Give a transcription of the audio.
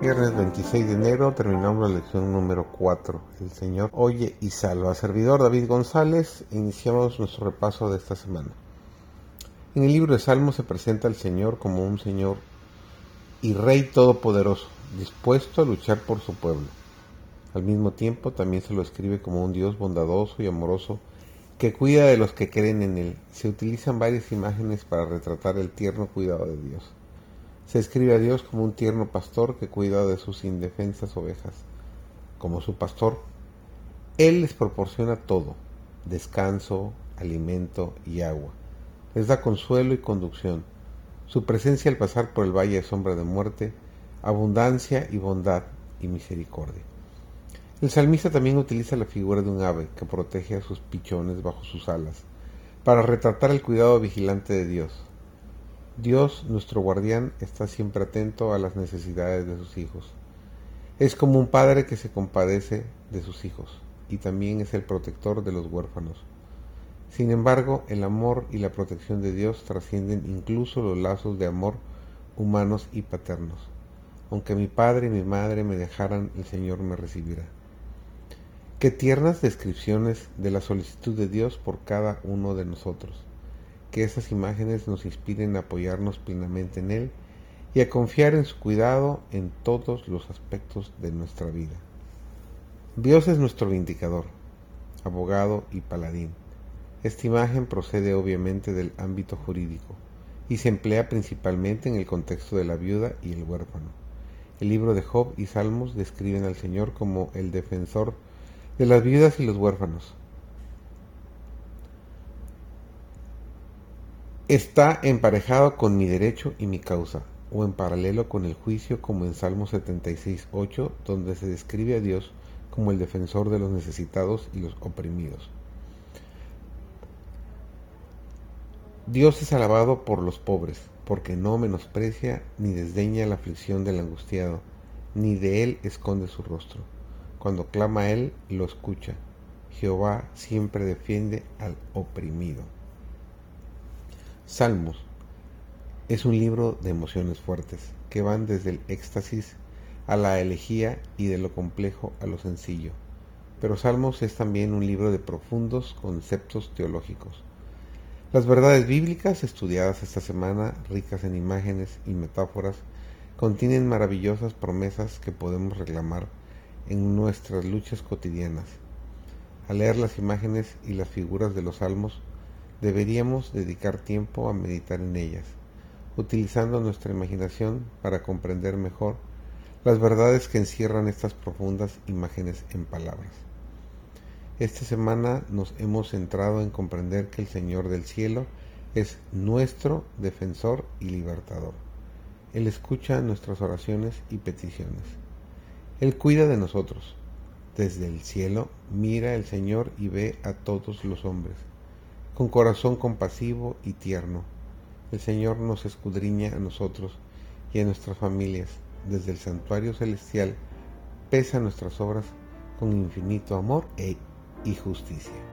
Viernes 26 de enero terminamos la lección número 4. El Señor oye y salva. Servidor David González, iniciamos nuestro repaso de esta semana. En el libro de Salmos se presenta al Señor como un Señor y Rey todopoderoso, dispuesto a luchar por su pueblo. Al mismo tiempo también se lo escribe como un Dios bondadoso y amoroso que cuida de los que creen en Él. Se utilizan varias imágenes para retratar el tierno cuidado de Dios. Se escribe a Dios como un tierno pastor que cuida de sus indefensas ovejas. Como su pastor, Él les proporciona todo, descanso, alimento y agua. Les da consuelo y conducción. Su presencia al pasar por el valle de sombra de muerte, abundancia y bondad y misericordia. El salmista también utiliza la figura de un ave que protege a sus pichones bajo sus alas, para retratar el cuidado vigilante de Dios. Dios, nuestro guardián, está siempre atento a las necesidades de sus hijos. Es como un padre que se compadece de sus hijos y también es el protector de los huérfanos. Sin embargo, el amor y la protección de Dios trascienden incluso los lazos de amor humanos y paternos. Aunque mi padre y mi madre me dejaran, el Señor me recibirá. Qué tiernas descripciones de la solicitud de Dios por cada uno de nosotros que esas imágenes nos inspiren a apoyarnos plenamente en Él y a confiar en su cuidado en todos los aspectos de nuestra vida. Dios es nuestro vindicador, abogado y paladín. Esta imagen procede obviamente del ámbito jurídico y se emplea principalmente en el contexto de la viuda y el huérfano. El libro de Job y Salmos describen al Señor como el defensor de las viudas y los huérfanos, está emparejado con mi derecho y mi causa, o en paralelo con el juicio como en Salmo 76.8, donde se describe a Dios como el defensor de los necesitados y los oprimidos. Dios es alabado por los pobres, porque no menosprecia ni desdeña la aflicción del angustiado, ni de él esconde su rostro. Cuando clama a él, lo escucha. Jehová siempre defiende al oprimido. Salmos es un libro de emociones fuertes que van desde el éxtasis a la elegía y de lo complejo a lo sencillo. Pero Salmos es también un libro de profundos conceptos teológicos. Las verdades bíblicas estudiadas esta semana, ricas en imágenes y metáforas, contienen maravillosas promesas que podemos reclamar en nuestras luchas cotidianas. Al leer las imágenes y las figuras de los salmos, deberíamos dedicar tiempo a meditar en ellas, utilizando nuestra imaginación para comprender mejor las verdades que encierran estas profundas imágenes en palabras. Esta semana nos hemos centrado en comprender que el Señor del cielo es nuestro defensor y libertador. Él escucha nuestras oraciones y peticiones. Él cuida de nosotros. Desde el cielo mira el Señor y ve a todos los hombres con corazón compasivo y tierno. El Señor nos escudriña a nosotros y a nuestras familias desde el santuario celestial, pesa nuestras obras con infinito amor e, y justicia.